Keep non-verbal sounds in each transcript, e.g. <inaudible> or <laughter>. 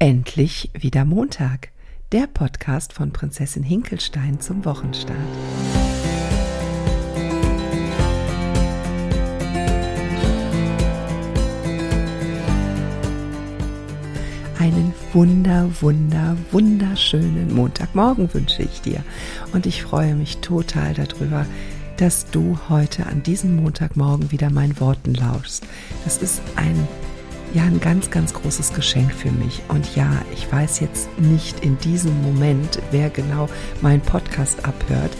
Endlich wieder Montag, der Podcast von Prinzessin Hinkelstein zum Wochenstart. Einen wunder, wunder, wunderschönen Montagmorgen wünsche ich dir. Und ich freue mich total darüber, dass du heute an diesem Montagmorgen wieder meinen Worten lauschst. Das ist ein ja ein ganz, ganz großes Geschenk für mich. Und ja, ich weiß jetzt nicht in diesem Moment, wer genau meinen Podcast abhört,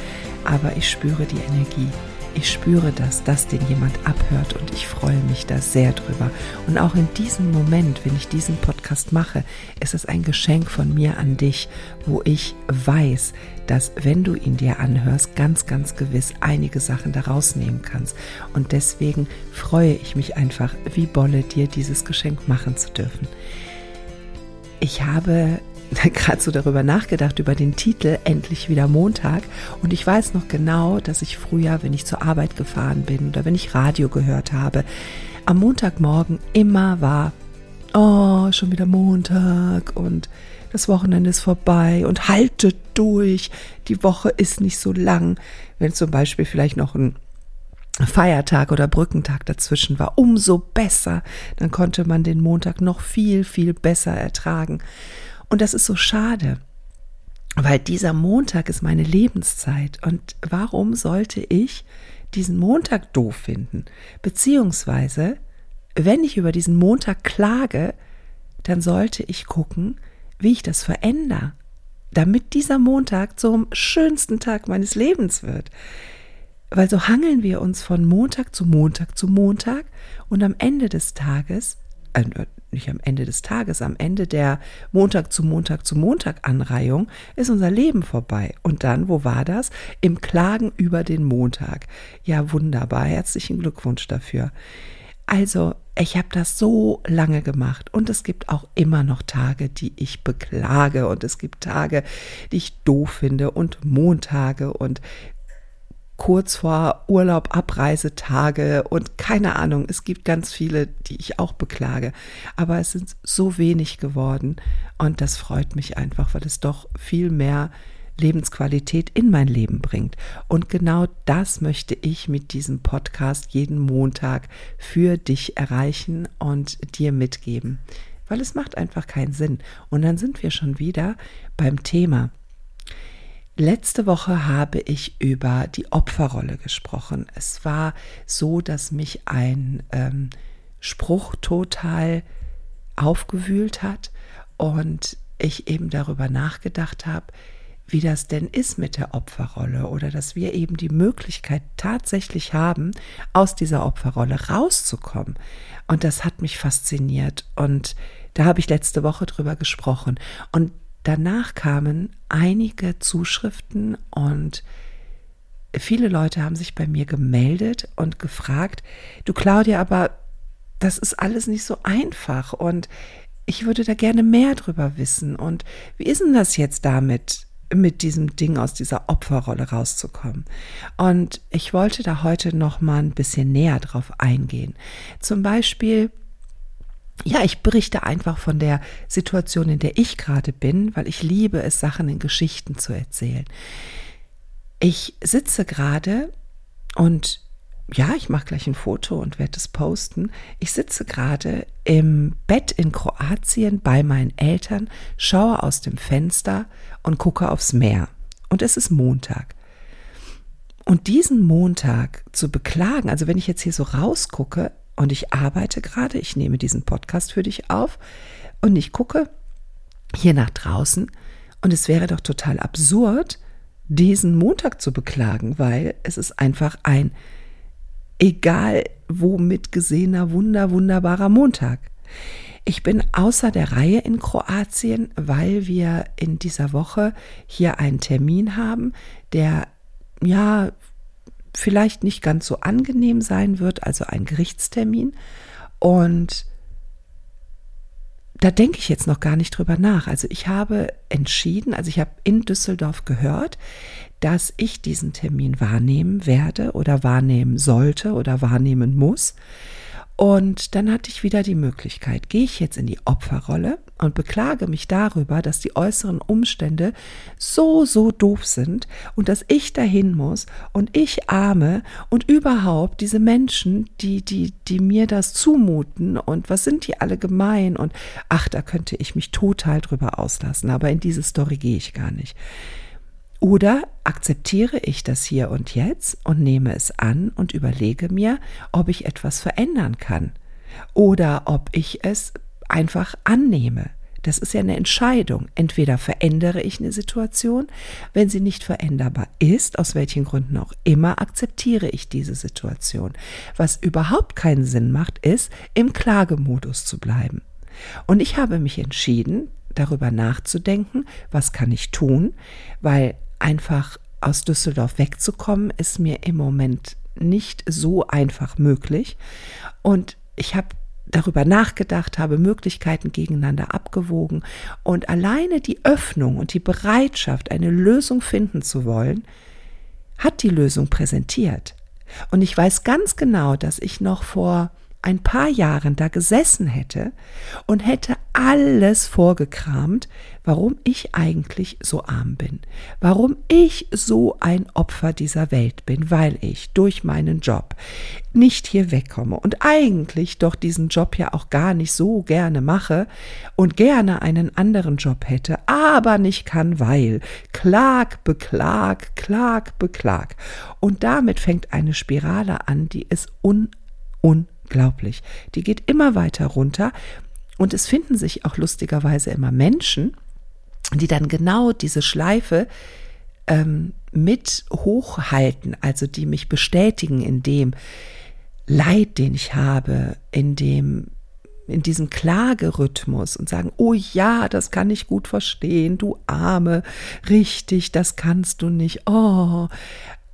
aber ich spüre die Energie. Ich spüre das, dass den jemand abhört und ich freue mich da sehr drüber. Und auch in diesem Moment, wenn ich diesen Podcast mache, ist es ein Geschenk von mir an dich, wo ich weiß, dass wenn du ihn dir anhörst, ganz, ganz gewiss einige Sachen daraus nehmen kannst. Und deswegen freue ich mich einfach, wie Bolle dir dieses Geschenk machen zu dürfen. Ich habe <laughs> gerade so darüber nachgedacht, über den Titel Endlich wieder Montag. Und ich weiß noch genau, dass ich früher, wenn ich zur Arbeit gefahren bin oder wenn ich Radio gehört habe, am Montagmorgen immer war, oh, schon wieder Montag und das Wochenende ist vorbei und halte durch, die Woche ist nicht so lang. Wenn zum Beispiel vielleicht noch ein Feiertag oder Brückentag dazwischen war, umso besser. Dann konnte man den Montag noch viel, viel besser ertragen. Und das ist so schade, weil dieser Montag ist meine Lebenszeit. Und warum sollte ich diesen Montag doof finden? Beziehungsweise, wenn ich über diesen Montag klage, dann sollte ich gucken, wie ich das verändere, damit dieser Montag zum schönsten Tag meines Lebens wird. Weil so hangeln wir uns von Montag zu Montag zu Montag und am Ende des Tages äh, nicht am Ende des Tages, am Ende der Montag zu Montag zu Montag Anreihung ist unser Leben vorbei. Und dann, wo war das? Im Klagen über den Montag. Ja, wunderbar. Herzlichen Glückwunsch dafür. Also, ich habe das so lange gemacht und es gibt auch immer noch Tage, die ich beklage und es gibt Tage, die ich doof finde und Montage und kurz vor Urlaub, Abreisetage und keine Ahnung. Es gibt ganz viele, die ich auch beklage. Aber es sind so wenig geworden und das freut mich einfach, weil es doch viel mehr Lebensqualität in mein Leben bringt. Und genau das möchte ich mit diesem Podcast jeden Montag für dich erreichen und dir mitgeben. Weil es macht einfach keinen Sinn. Und dann sind wir schon wieder beim Thema. Letzte Woche habe ich über die Opferrolle gesprochen. Es war so, dass mich ein ähm, Spruch total aufgewühlt hat und ich eben darüber nachgedacht habe, wie das denn ist mit der Opferrolle oder dass wir eben die Möglichkeit tatsächlich haben, aus dieser Opferrolle rauszukommen. Und das hat mich fasziniert und da habe ich letzte Woche drüber gesprochen. Und danach kamen einige Zuschriften und viele Leute haben sich bei mir gemeldet und gefragt, du Claudia, aber das ist alles nicht so einfach und ich würde da gerne mehr drüber wissen. Und wie ist denn das jetzt damit, mit diesem Ding aus dieser Opferrolle rauszukommen? Und ich wollte da heute noch mal ein bisschen näher drauf eingehen. Zum Beispiel, ja, ich berichte einfach von der Situation, in der ich gerade bin, weil ich liebe es, Sachen in Geschichten zu erzählen. Ich sitze gerade und ja, ich mache gleich ein Foto und werde es posten. Ich sitze gerade im Bett in Kroatien bei meinen Eltern, schaue aus dem Fenster und gucke aufs Meer. Und es ist Montag. Und diesen Montag zu beklagen, also wenn ich jetzt hier so rausgucke, und ich arbeite gerade, ich nehme diesen Podcast für dich auf und ich gucke hier nach draußen und es wäre doch total absurd, diesen Montag zu beklagen, weil es ist einfach ein egal womit gesehener, wunder, wunderbarer Montag. Ich bin außer der Reihe in Kroatien, weil wir in dieser Woche hier einen Termin haben, der ja vielleicht nicht ganz so angenehm sein wird, also ein Gerichtstermin. Und da denke ich jetzt noch gar nicht drüber nach. Also ich habe entschieden, also ich habe in Düsseldorf gehört, dass ich diesen Termin wahrnehmen werde oder wahrnehmen sollte oder wahrnehmen muss. Und dann hatte ich wieder die Möglichkeit, gehe ich jetzt in die Opferrolle und beklage mich darüber, dass die äußeren Umstände so, so doof sind und dass ich dahin muss und ich arme und überhaupt diese Menschen, die, die, die mir das zumuten und was sind die alle gemein und ach, da könnte ich mich total drüber auslassen, aber in diese Story gehe ich gar nicht. Oder akzeptiere ich das hier und jetzt und nehme es an und überlege mir, ob ich etwas verändern kann oder ob ich es einfach annehme. Das ist ja eine Entscheidung. Entweder verändere ich eine Situation, wenn sie nicht veränderbar ist, aus welchen Gründen auch immer, akzeptiere ich diese Situation. Was überhaupt keinen Sinn macht, ist, im Klagemodus zu bleiben. Und ich habe mich entschieden, darüber nachzudenken, was kann ich tun, weil einfach aus Düsseldorf wegzukommen, ist mir im Moment nicht so einfach möglich. Und ich habe darüber nachgedacht, habe Möglichkeiten gegeneinander abgewogen und alleine die Öffnung und die Bereitschaft, eine Lösung finden zu wollen, hat die Lösung präsentiert. Und ich weiß ganz genau, dass ich noch vor ein paar Jahren da gesessen hätte und hätte alles vorgekramt, warum ich eigentlich so arm bin, warum ich so ein Opfer dieser Welt bin, weil ich durch meinen Job nicht hier wegkomme und eigentlich doch diesen Job ja auch gar nicht so gerne mache und gerne einen anderen Job hätte, aber nicht kann, weil Klag, Beklag, Klag, Beklag. Und damit fängt eine Spirale an, die ist un, un Unglaublich. Die geht immer weiter runter und es finden sich auch lustigerweise immer Menschen, die dann genau diese Schleife ähm, mit hochhalten, also die mich bestätigen in dem Leid, den ich habe, in dem in diesem Klagerhythmus und sagen, oh ja, das kann ich gut verstehen, du Arme, richtig, das kannst du nicht. Oh,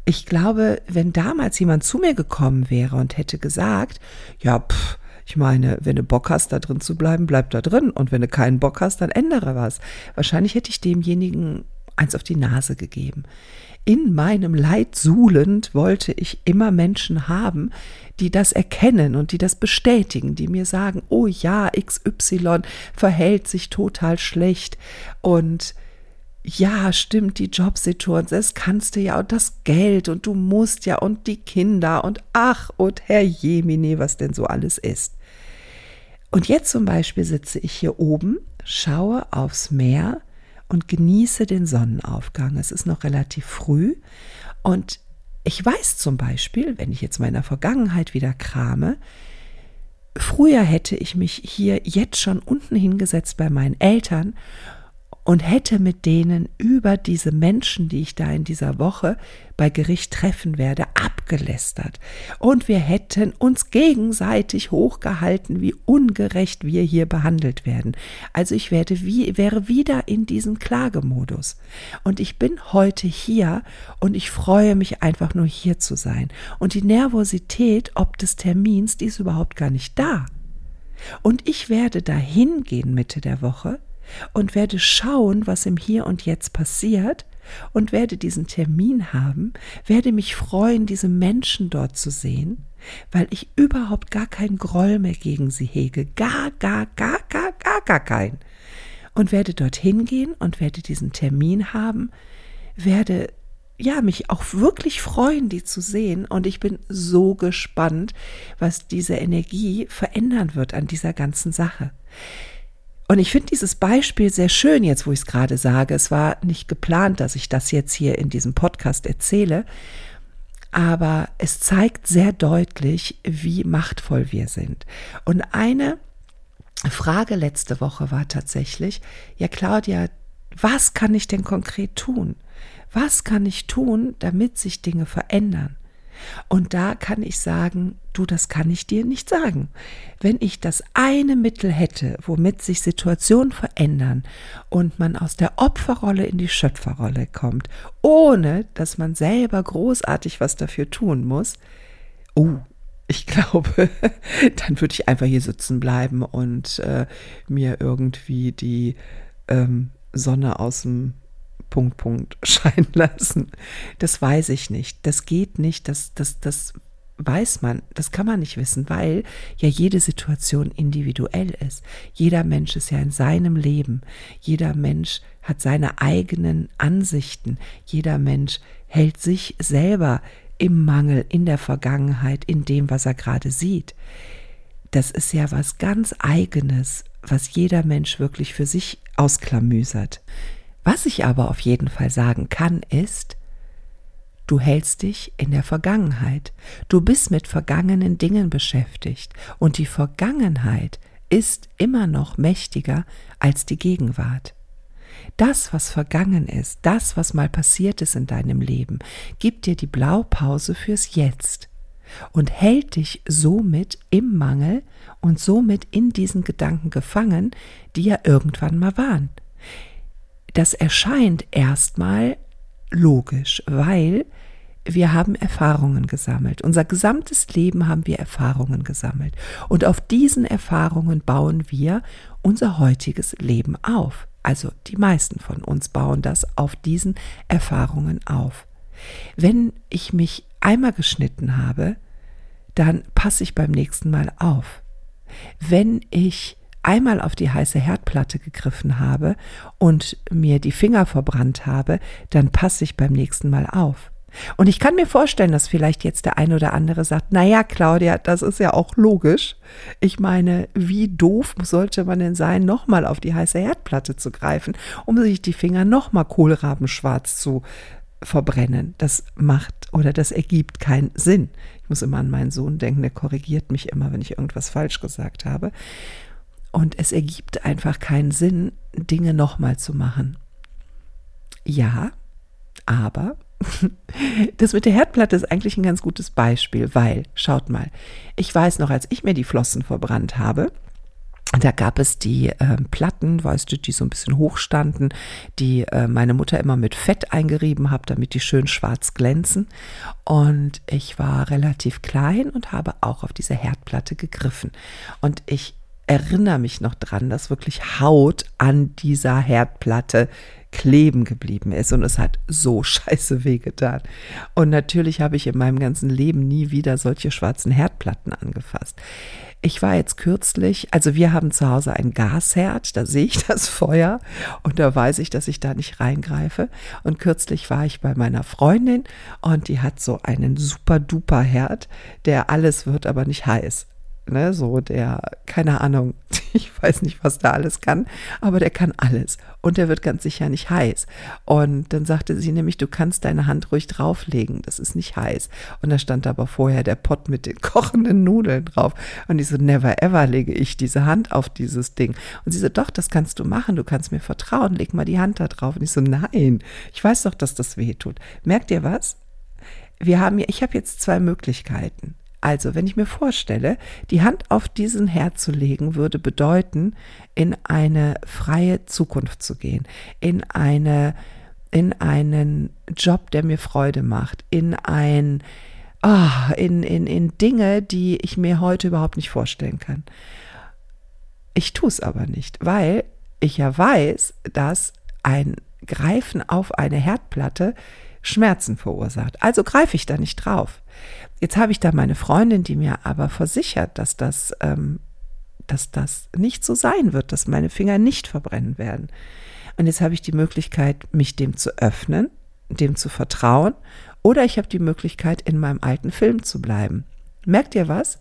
ich glaube, wenn damals jemand zu mir gekommen wäre und hätte gesagt, ja, pff, ich meine, wenn du Bock hast, da drin zu bleiben, bleib da drin. Und wenn du keinen Bock hast, dann ändere was. Wahrscheinlich hätte ich demjenigen eins auf die Nase gegeben. In meinem Leid suhlend wollte ich immer Menschen haben, die das erkennen und die das bestätigen, die mir sagen, oh ja, XY verhält sich total schlecht und ja, stimmt, die Jobsituation, das kannst du ja und das Geld und du musst ja und die Kinder und ach und Herr Jemine, was denn so alles ist. Und jetzt zum Beispiel sitze ich hier oben, schaue aufs Meer und genieße den Sonnenaufgang. Es ist noch relativ früh und ich weiß zum Beispiel, wenn ich jetzt meiner Vergangenheit wieder krame, früher hätte ich mich hier jetzt schon unten hingesetzt bei meinen Eltern und hätte mit denen über diese Menschen, die ich da in dieser Woche bei Gericht treffen werde, abgelästert. Und wir hätten uns gegenseitig hochgehalten, wie ungerecht wir hier behandelt werden. Also ich werde wie, wäre wieder in diesem Klagemodus. Und ich bin heute hier und ich freue mich einfach nur hier zu sein. Und die Nervosität ob des Termins, die ist überhaupt gar nicht da. Und ich werde dahin gehen Mitte der Woche und werde schauen, was im Hier und Jetzt passiert und werde diesen Termin haben, werde mich freuen, diese Menschen dort zu sehen, weil ich überhaupt gar keinen Groll mehr gegen sie hege, gar, gar, gar, gar, gar, gar keinen. Und werde dorthin gehen und werde diesen Termin haben, werde ja, mich auch wirklich freuen, die zu sehen. Und ich bin so gespannt, was diese Energie verändern wird an dieser ganzen Sache. Und ich finde dieses Beispiel sehr schön jetzt, wo ich es gerade sage. Es war nicht geplant, dass ich das jetzt hier in diesem Podcast erzähle, aber es zeigt sehr deutlich, wie machtvoll wir sind. Und eine Frage letzte Woche war tatsächlich, ja Claudia, was kann ich denn konkret tun? Was kann ich tun, damit sich Dinge verändern? Und da kann ich sagen, du, das kann ich dir nicht sagen. Wenn ich das eine Mittel hätte, womit sich Situationen verändern und man aus der Opferrolle in die Schöpferrolle kommt, ohne dass man selber großartig was dafür tun muss, oh, ich <laughs> glaube, dann würde ich einfach hier sitzen bleiben und äh, mir irgendwie die ähm, Sonne aus dem Punkt, Punkt <laughs> scheinen lassen. Das weiß ich nicht. Das geht nicht. Das, das, das weiß man, das kann man nicht wissen, weil ja jede Situation individuell ist. Jeder Mensch ist ja in seinem Leben. Jeder Mensch hat seine eigenen Ansichten. Jeder Mensch hält sich selber im Mangel, in der Vergangenheit, in dem, was er gerade sieht. Das ist ja was ganz eigenes, was jeder Mensch wirklich für sich ausklamüsert. Was ich aber auf jeden Fall sagen kann, ist, Du hältst dich in der Vergangenheit. Du bist mit vergangenen Dingen beschäftigt. Und die Vergangenheit ist immer noch mächtiger als die Gegenwart. Das, was vergangen ist, das, was mal passiert ist in deinem Leben, gibt dir die Blaupause fürs Jetzt und hält dich somit im Mangel und somit in diesen Gedanken gefangen, die ja irgendwann mal waren. Das erscheint erstmal logisch, weil wir haben Erfahrungen gesammelt. Unser gesamtes Leben haben wir Erfahrungen gesammelt. Und auf diesen Erfahrungen bauen wir unser heutiges Leben auf. Also die meisten von uns bauen das auf diesen Erfahrungen auf. Wenn ich mich einmal geschnitten habe, dann passe ich beim nächsten Mal auf. Wenn ich einmal auf die heiße Herdplatte gegriffen habe und mir die Finger verbrannt habe, dann passe ich beim nächsten Mal auf. Und ich kann mir vorstellen, dass vielleicht jetzt der ein oder andere sagt, na ja, Claudia, das ist ja auch logisch. Ich meine, wie doof sollte man denn sein, nochmal auf die heiße Herdplatte zu greifen, um sich die Finger nochmal kohlrabenschwarz zu verbrennen. Das macht oder das ergibt keinen Sinn. Ich muss immer an meinen Sohn denken, der korrigiert mich immer, wenn ich irgendwas falsch gesagt habe. Und es ergibt einfach keinen Sinn, Dinge nochmal zu machen. Ja, aber <laughs> das mit der Herdplatte ist eigentlich ein ganz gutes Beispiel, weil, schaut mal, ich weiß noch, als ich mir die Flossen verbrannt habe, da gab es die äh, Platten, weißt du, die so ein bisschen hoch standen, die äh, meine Mutter immer mit Fett eingerieben hat, damit die schön schwarz glänzen. Und ich war relativ klein und habe auch auf diese Herdplatte gegriffen. Und ich erinnere mich noch dran, dass wirklich Haut an dieser Herdplatte kleben geblieben ist und es hat so <laughs> scheiße wehgetan. Und natürlich habe ich in meinem ganzen Leben nie wieder solche schwarzen Herdplatten angefasst. Ich war jetzt kürzlich, also wir haben zu Hause ein Gasherd, da sehe ich das Feuer und da weiß ich, dass ich da nicht reingreife. Und kürzlich war ich bei meiner Freundin und die hat so einen super duper Herd, der alles wird aber nicht heiß ne, so der, keine Ahnung, <laughs> ich weiß nicht, was der alles kann, aber der kann alles und der wird ganz sicher nicht heiß. Und dann sagte sie nämlich, du kannst deine Hand ruhig drauflegen, das ist nicht heiß. Und da stand aber vorher der Pott mit den <laughs> kochenden Nudeln drauf. Und ich so, never ever lege ich diese Hand auf dieses Ding. Und sie so, doch, das kannst du machen, du kannst mir vertrauen, leg mal die Hand da drauf. Und ich so, nein, ich weiß doch, dass das weh tut. Merkt ihr was? Wir haben ich habe jetzt zwei Möglichkeiten. Also, wenn ich mir vorstelle, die Hand auf diesen Herd zu legen, würde bedeuten, in eine freie Zukunft zu gehen, in eine, in einen Job, der mir Freude macht, in ein, oh, in, in, in Dinge, die ich mir heute überhaupt nicht vorstellen kann. Ich tue es aber nicht, weil ich ja weiß, dass ein Greifen auf eine Herdplatte Schmerzen verursacht. Also greife ich da nicht drauf. Jetzt habe ich da meine Freundin, die mir aber versichert, dass das, ähm, dass das nicht so sein wird, dass meine Finger nicht verbrennen werden. Und jetzt habe ich die Möglichkeit, mich dem zu öffnen, dem zu vertrauen, oder ich habe die Möglichkeit, in meinem alten Film zu bleiben. Merkt ihr was?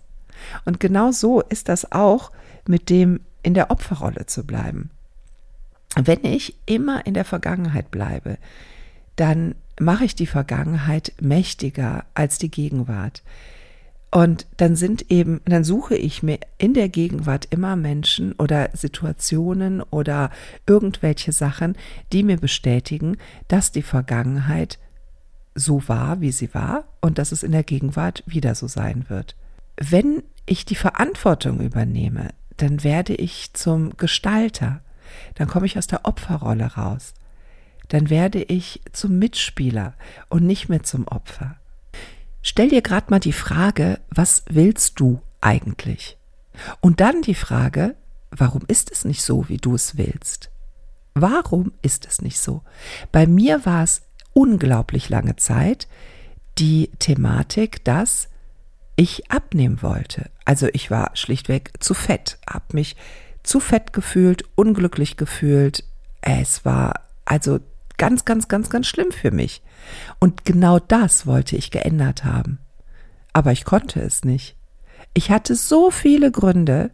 Und genau so ist das auch mit dem in der Opferrolle zu bleiben. Wenn ich immer in der Vergangenheit bleibe, dann mache ich die Vergangenheit mächtiger als die Gegenwart. Und dann sind eben, dann suche ich mir in der Gegenwart immer Menschen oder Situationen oder irgendwelche Sachen, die mir bestätigen, dass die Vergangenheit so war, wie sie war und dass es in der Gegenwart wieder so sein wird. Wenn ich die Verantwortung übernehme, dann werde ich zum Gestalter. Dann komme ich aus der Opferrolle raus dann werde ich zum Mitspieler und nicht mehr zum Opfer. Stell dir gerade mal die Frage, was willst du eigentlich? Und dann die Frage, warum ist es nicht so, wie du es willst? Warum ist es nicht so? Bei mir war es unglaublich lange Zeit die Thematik, dass ich abnehmen wollte. Also ich war schlichtweg zu fett, habe mich zu fett gefühlt, unglücklich gefühlt. Es war also ganz, ganz, ganz, ganz schlimm für mich. Und genau das wollte ich geändert haben. Aber ich konnte es nicht. Ich hatte so viele Gründe,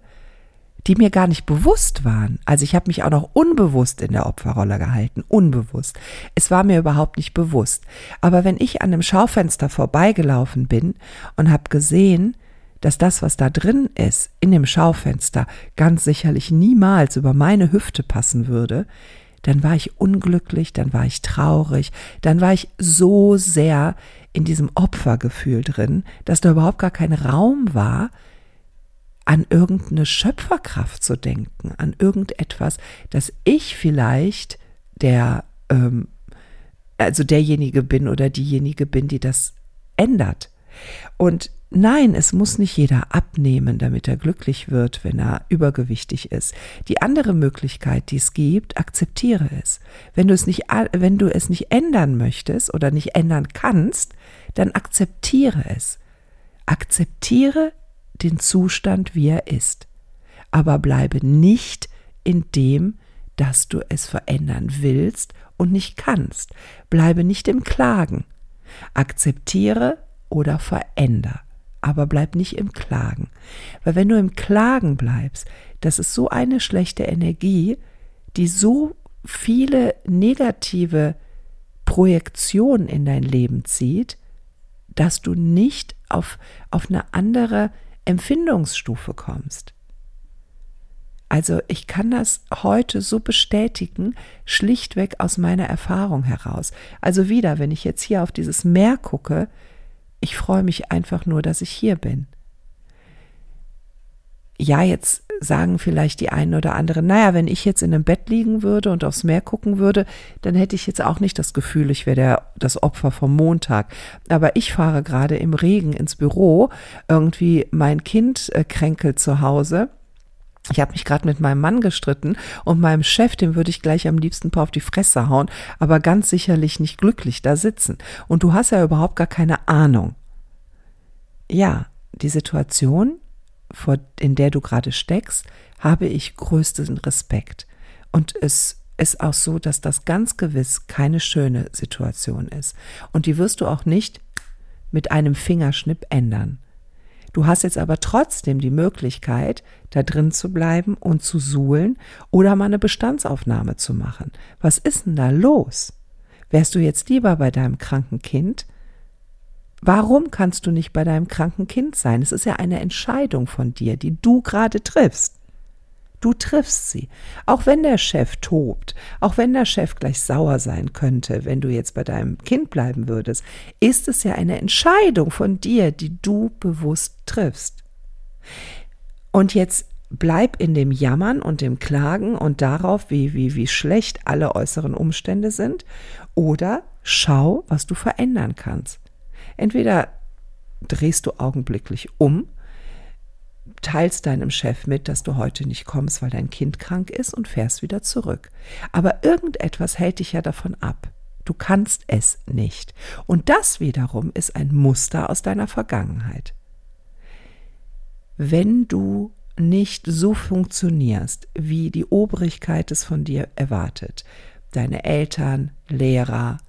die mir gar nicht bewusst waren. Also ich habe mich auch noch unbewusst in der Opferrolle gehalten, unbewusst. Es war mir überhaupt nicht bewusst. Aber wenn ich an einem Schaufenster vorbeigelaufen bin und habe gesehen, dass das, was da drin ist, in dem Schaufenster, ganz sicherlich niemals über meine Hüfte passen würde, dann war ich unglücklich, dann war ich traurig, dann war ich so sehr in diesem Opfergefühl drin, dass da überhaupt gar kein Raum war, an irgendeine Schöpferkraft zu denken, an irgendetwas, dass ich vielleicht der, ähm, also derjenige bin oder diejenige bin, die das ändert. Und nein, es muss nicht jeder abnehmen, damit er glücklich wird, wenn er übergewichtig ist. Die andere Möglichkeit, die es gibt, akzeptiere es. Wenn du es nicht, wenn du es nicht ändern möchtest oder nicht ändern kannst, dann akzeptiere es. Akzeptiere den Zustand, wie er ist. Aber bleibe nicht in dem, dass du es verändern willst und nicht kannst. Bleibe nicht im Klagen. Akzeptiere oder veränder. Aber bleib nicht im Klagen. Weil wenn du im Klagen bleibst, das ist so eine schlechte Energie, die so viele negative Projektionen in dein Leben zieht, dass du nicht auf, auf eine andere Empfindungsstufe kommst. Also ich kann das heute so bestätigen, schlichtweg aus meiner Erfahrung heraus. Also wieder, wenn ich jetzt hier auf dieses Meer gucke, ich freue mich einfach nur, dass ich hier bin. Ja, jetzt sagen vielleicht die einen oder anderen, naja, wenn ich jetzt in einem Bett liegen würde und aufs Meer gucken würde, dann hätte ich jetzt auch nicht das Gefühl, ich wäre das Opfer vom Montag. Aber ich fahre gerade im Regen ins Büro, irgendwie mein Kind äh, kränkelt zu Hause. Ich habe mich gerade mit meinem Mann gestritten und meinem Chef, dem würde ich gleich am liebsten paar auf die Fresse hauen, aber ganz sicherlich nicht glücklich da sitzen. Und du hast ja überhaupt gar keine Ahnung. Ja, die Situation vor, in der du gerade steckst, habe ich größten Respekt. Und es ist auch so, dass das ganz gewiss keine schöne Situation ist. Und die wirst du auch nicht mit einem Fingerschnipp ändern. Du hast jetzt aber trotzdem die Möglichkeit, da drin zu bleiben und zu suhlen oder mal eine Bestandsaufnahme zu machen. Was ist denn da los? Wärst du jetzt lieber bei deinem kranken Kind Warum kannst du nicht bei deinem kranken Kind sein? Es ist ja eine Entscheidung von dir, die du gerade triffst. Du triffst sie. Auch wenn der Chef tobt, auch wenn der Chef gleich sauer sein könnte, wenn du jetzt bei deinem Kind bleiben würdest, ist es ja eine Entscheidung von dir, die du bewusst triffst. Und jetzt bleib in dem Jammern und dem Klagen und darauf, wie, wie, wie schlecht alle äußeren Umstände sind, oder schau, was du verändern kannst. Entweder drehst du augenblicklich um, teilst deinem Chef mit, dass du heute nicht kommst, weil dein Kind krank ist und fährst wieder zurück. Aber irgendetwas hält dich ja davon ab. Du kannst es nicht. Und das wiederum ist ein Muster aus deiner Vergangenheit. Wenn du nicht so funktionierst, wie die Obrigkeit es von dir erwartet, deine Eltern, Lehrer,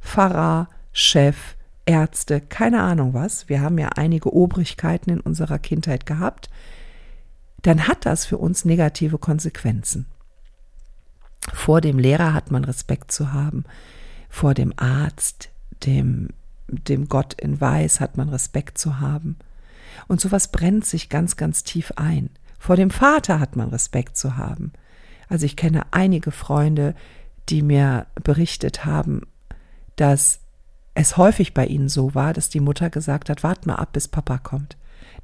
Pfarrer, Chef, Ärzte, keine Ahnung was, wir haben ja einige Obrigkeiten in unserer Kindheit gehabt, dann hat das für uns negative Konsequenzen. Vor dem Lehrer hat man Respekt zu haben, vor dem Arzt, dem, dem Gott in Weiß hat man Respekt zu haben. Und sowas brennt sich ganz, ganz tief ein. Vor dem Vater hat man Respekt zu haben. Also ich kenne einige Freunde, die mir berichtet haben, dass es häufig bei ihnen so war, dass die Mutter gesagt hat, wart mal ab, bis Papa kommt.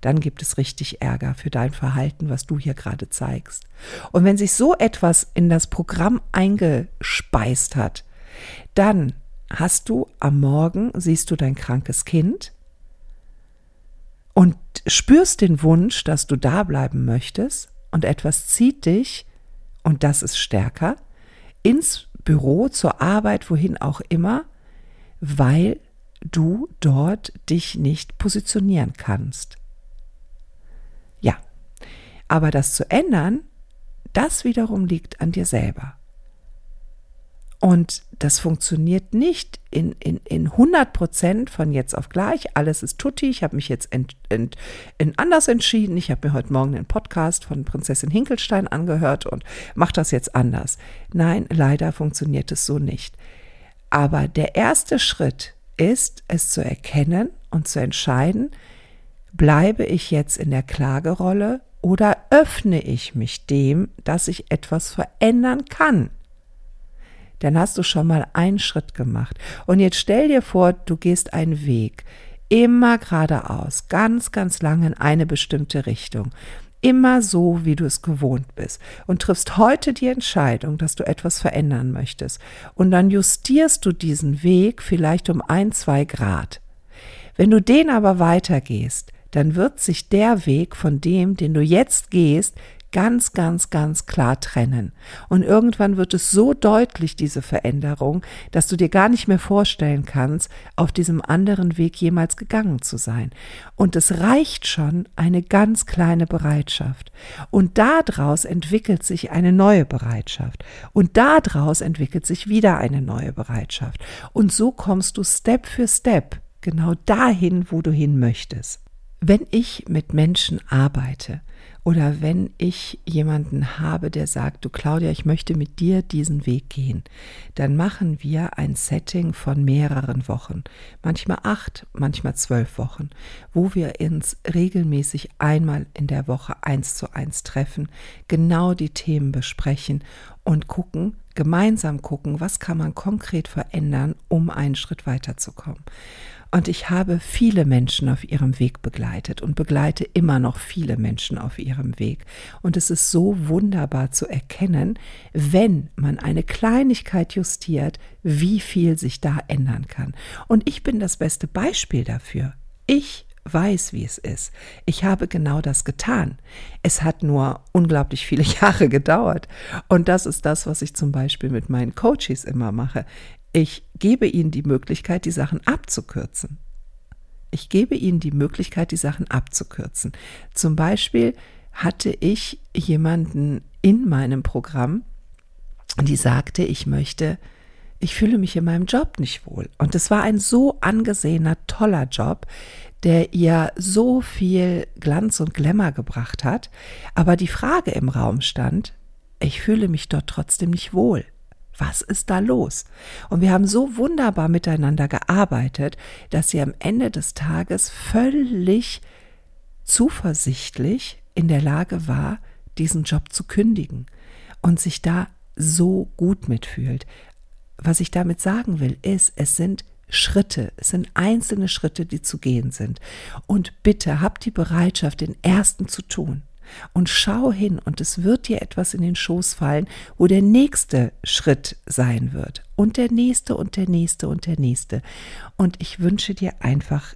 Dann gibt es richtig Ärger für dein Verhalten, was du hier gerade zeigst. Und wenn sich so etwas in das Programm eingespeist hat, dann hast du am Morgen, siehst du dein krankes Kind und spürst den Wunsch, dass du da bleiben möchtest und etwas zieht dich, und das ist stärker, ins Büro, zur Arbeit, wohin auch immer, weil du dort dich nicht positionieren kannst. Ja, aber das zu ändern, das wiederum liegt an dir selber. Und das funktioniert nicht in, in, in 100 Prozent von jetzt auf gleich. Alles ist tutti. Ich habe mich jetzt ent, ent, ent anders entschieden. Ich habe mir heute Morgen den Podcast von Prinzessin Hinkelstein angehört und mache das jetzt anders. Nein, leider funktioniert es so nicht. Aber der erste Schritt ist, es zu erkennen und zu entscheiden, bleibe ich jetzt in der Klagerolle oder öffne ich mich dem, dass ich etwas verändern kann? dann hast du schon mal einen Schritt gemacht. Und jetzt stell dir vor, du gehst einen Weg, immer geradeaus, ganz, ganz lang in eine bestimmte Richtung. Immer so, wie du es gewohnt bist. Und triffst heute die Entscheidung, dass du etwas verändern möchtest. Und dann justierst du diesen Weg vielleicht um ein, zwei Grad. Wenn du den aber weitergehst, dann wird sich der Weg von dem, den du jetzt gehst, ganz, ganz, ganz klar trennen. Und irgendwann wird es so deutlich, diese Veränderung, dass du dir gar nicht mehr vorstellen kannst, auf diesem anderen Weg jemals gegangen zu sein. Und es reicht schon eine ganz kleine Bereitschaft. Und daraus entwickelt sich eine neue Bereitschaft. Und daraus entwickelt sich wieder eine neue Bereitschaft. Und so kommst du Step für Step genau dahin, wo du hin möchtest. Wenn ich mit Menschen arbeite, oder wenn ich jemanden habe, der sagt, du Claudia, ich möchte mit dir diesen Weg gehen, dann machen wir ein Setting von mehreren Wochen, manchmal acht, manchmal zwölf Wochen, wo wir uns regelmäßig einmal in der Woche eins zu eins treffen, genau die Themen besprechen und gucken, gemeinsam gucken, was kann man konkret verändern, um einen Schritt weiterzukommen. Und ich habe viele Menschen auf ihrem Weg begleitet und begleite immer noch viele Menschen auf ihrem Weg. Und es ist so wunderbar zu erkennen, wenn man eine Kleinigkeit justiert, wie viel sich da ändern kann. Und ich bin das beste Beispiel dafür. Ich weiß, wie es ist. Ich habe genau das getan. Es hat nur unglaublich viele <laughs> Jahre gedauert. Und das ist das, was ich zum Beispiel mit meinen Coaches immer mache. Ich gebe ihnen die Möglichkeit, die Sachen abzukürzen. Ich gebe ihnen die Möglichkeit, die Sachen abzukürzen. Zum Beispiel hatte ich jemanden in meinem Programm, die sagte, ich möchte, ich fühle mich in meinem Job nicht wohl. Und es war ein so angesehener, toller Job, der ihr so viel Glanz und Glamour gebracht hat. Aber die Frage im Raum stand, ich fühle mich dort trotzdem nicht wohl. Was ist da los? Und wir haben so wunderbar miteinander gearbeitet, dass sie am Ende des Tages völlig zuversichtlich in der Lage war, diesen Job zu kündigen und sich da so gut mitfühlt. Was ich damit sagen will, ist, es sind Schritte, es sind einzelne Schritte, die zu gehen sind. Und bitte habt die Bereitschaft, den ersten zu tun und schau hin und es wird dir etwas in den Schoß fallen, wo der nächste Schritt sein wird und der nächste und der nächste und der nächste. Und ich wünsche dir einfach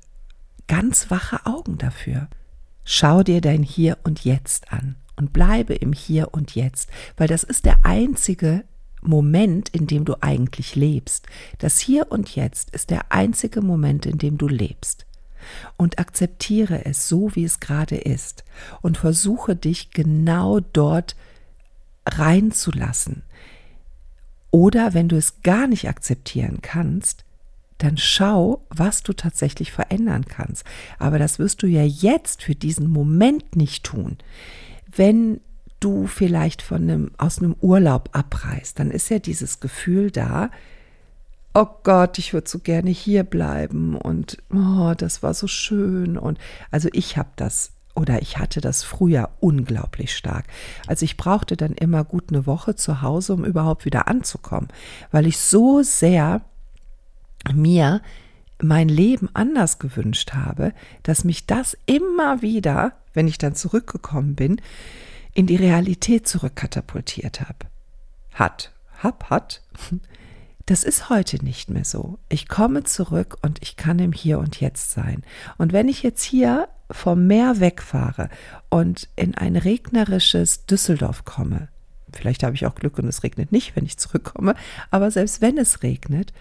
ganz wache Augen dafür. Schau dir dein Hier und Jetzt an und bleibe im Hier und Jetzt, weil das ist der einzige Moment, in dem du eigentlich lebst. Das Hier und Jetzt ist der einzige Moment, in dem du lebst und akzeptiere es so, wie es gerade ist und versuche dich genau dort reinzulassen. Oder wenn du es gar nicht akzeptieren kannst, dann schau, was du tatsächlich verändern kannst. Aber das wirst du ja jetzt für diesen Moment nicht tun. Wenn du vielleicht von einem, aus einem Urlaub abreist, dann ist ja dieses Gefühl da, oh Gott, ich würde so gerne hier bleiben und oh, das war so schön und also ich habe das oder ich hatte das früher unglaublich stark. Also ich brauchte dann immer gut eine Woche zu Hause, um überhaupt wieder anzukommen, weil ich so sehr mir mein Leben anders gewünscht habe, dass mich das immer wieder, wenn ich dann zurückgekommen bin, in die Realität zurückkatapultiert habe. Hat, hab, hat. Das ist heute nicht mehr so. Ich komme zurück und ich kann im Hier und Jetzt sein. Und wenn ich jetzt hier vom Meer wegfahre und in ein regnerisches Düsseldorf komme, vielleicht habe ich auch Glück und es regnet nicht, wenn ich zurückkomme, aber selbst wenn es regnet,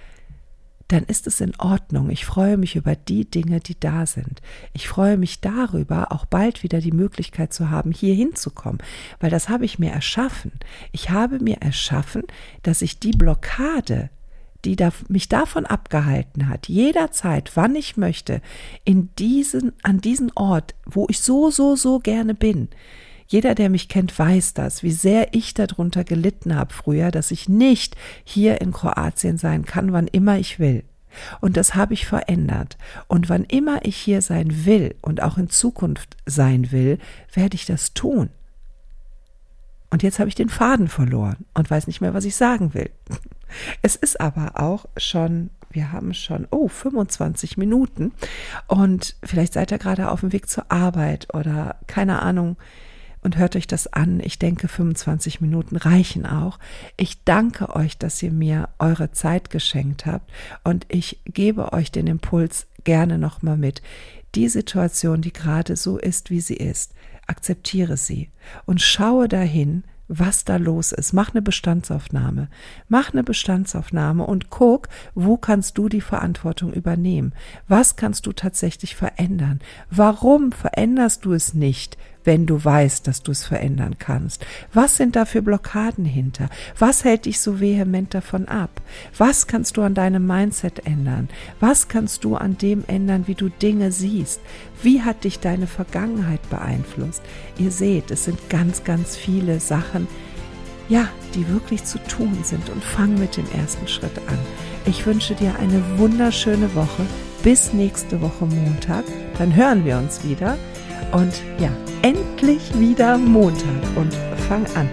dann ist es in Ordnung. Ich freue mich über die Dinge, die da sind. Ich freue mich darüber, auch bald wieder die Möglichkeit zu haben, hier hinzukommen, weil das habe ich mir erschaffen. Ich habe mir erschaffen, dass ich die Blockade, die da, mich davon abgehalten hat, jederzeit, wann ich möchte, in diesen, an diesen Ort, wo ich so, so, so gerne bin, jeder, der mich kennt, weiß das, wie sehr ich darunter gelitten habe früher, dass ich nicht hier in Kroatien sein kann, wann immer ich will. Und das habe ich verändert. Und wann immer ich hier sein will und auch in Zukunft sein will, werde ich das tun. Und jetzt habe ich den Faden verloren und weiß nicht mehr, was ich sagen will. Es ist aber auch schon, wir haben schon, oh, 25 Minuten und vielleicht seid ihr gerade auf dem Weg zur Arbeit oder keine Ahnung, und hört euch das an. Ich denke, 25 Minuten reichen auch. Ich danke euch, dass ihr mir eure Zeit geschenkt habt und ich gebe euch den Impuls gerne nochmal mit. Die Situation, die gerade so ist, wie sie ist, akzeptiere sie und schaue dahin, was da los ist. Mach eine Bestandsaufnahme. Mach eine Bestandsaufnahme und guck, wo kannst du die Verantwortung übernehmen? Was kannst du tatsächlich verändern? Warum veränderst du es nicht, wenn du weißt, dass du es verändern kannst? Was sind da für Blockaden hinter? Was hält dich so vehement davon ab? Was kannst du an deinem Mindset ändern? Was kannst du an dem ändern, wie du Dinge siehst? Wie hat dich deine Vergangenheit beeinflusst? Ihr seht, es sind ganz, ganz viele Sachen, ja, die wirklich zu tun sind und fang mit dem ersten Schritt an. Ich wünsche dir eine wunderschöne Woche. Bis nächste Woche Montag. Dann hören wir uns wieder. Und ja, endlich wieder Montag und fang an.